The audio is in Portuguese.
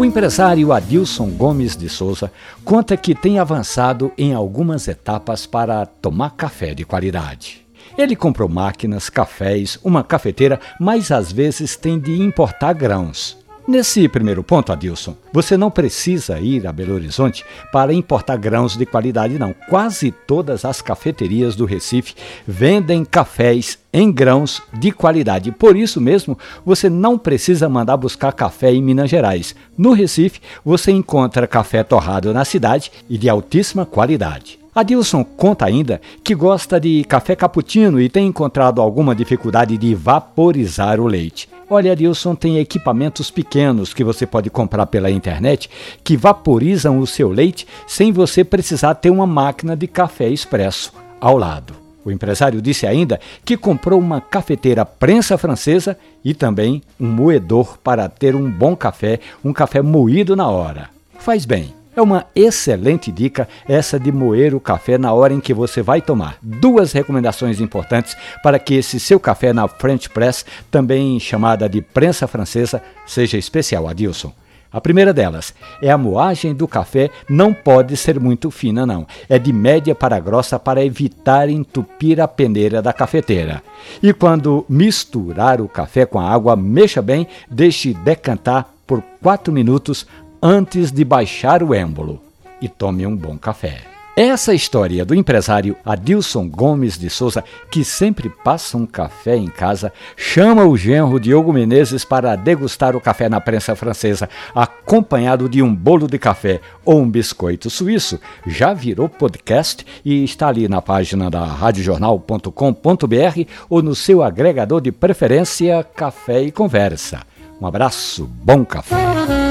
O empresário Adilson Gomes de Souza conta que tem avançado em algumas etapas para tomar café de qualidade. Ele comprou máquinas, cafés, uma cafeteira, mas às vezes tem de importar grãos. Nesse primeiro ponto, Adilson, você não precisa ir a Belo Horizonte para importar grãos de qualidade, não. Quase todas as cafeterias do Recife vendem cafés em grãos de qualidade. Por isso mesmo, você não precisa mandar buscar café em Minas Gerais. No Recife, você encontra café torrado na cidade e de altíssima qualidade. Adilson conta ainda que gosta de café cappuccino e tem encontrado alguma dificuldade de vaporizar o leite. Olha, Adilson tem equipamentos pequenos que você pode comprar pela internet que vaporizam o seu leite sem você precisar ter uma máquina de café expresso ao lado. O empresário disse ainda que comprou uma cafeteira prensa francesa e também um moedor para ter um bom café, um café moído na hora. Faz bem. É uma excelente dica essa de moer o café na hora em que você vai tomar. Duas recomendações importantes para que esse seu café na French Press, também chamada de prensa francesa, seja especial, Adilson. A primeira delas é a moagem do café não pode ser muito fina, não. É de média para grossa para evitar entupir a peneira da cafeteira. E quando misturar o café com a água, mexa bem, deixe decantar por 4 minutos antes de baixar o êmbolo e tome um bom café. Essa história do empresário Adilson Gomes de Souza, que sempre passa um café em casa, chama o genro Diogo Menezes para degustar o café na prensa francesa, acompanhado de um bolo de café ou um biscoito suíço. Já virou podcast e está ali na página da radiojornal.com.br ou no seu agregador de preferência Café e Conversa. Um abraço, bom café.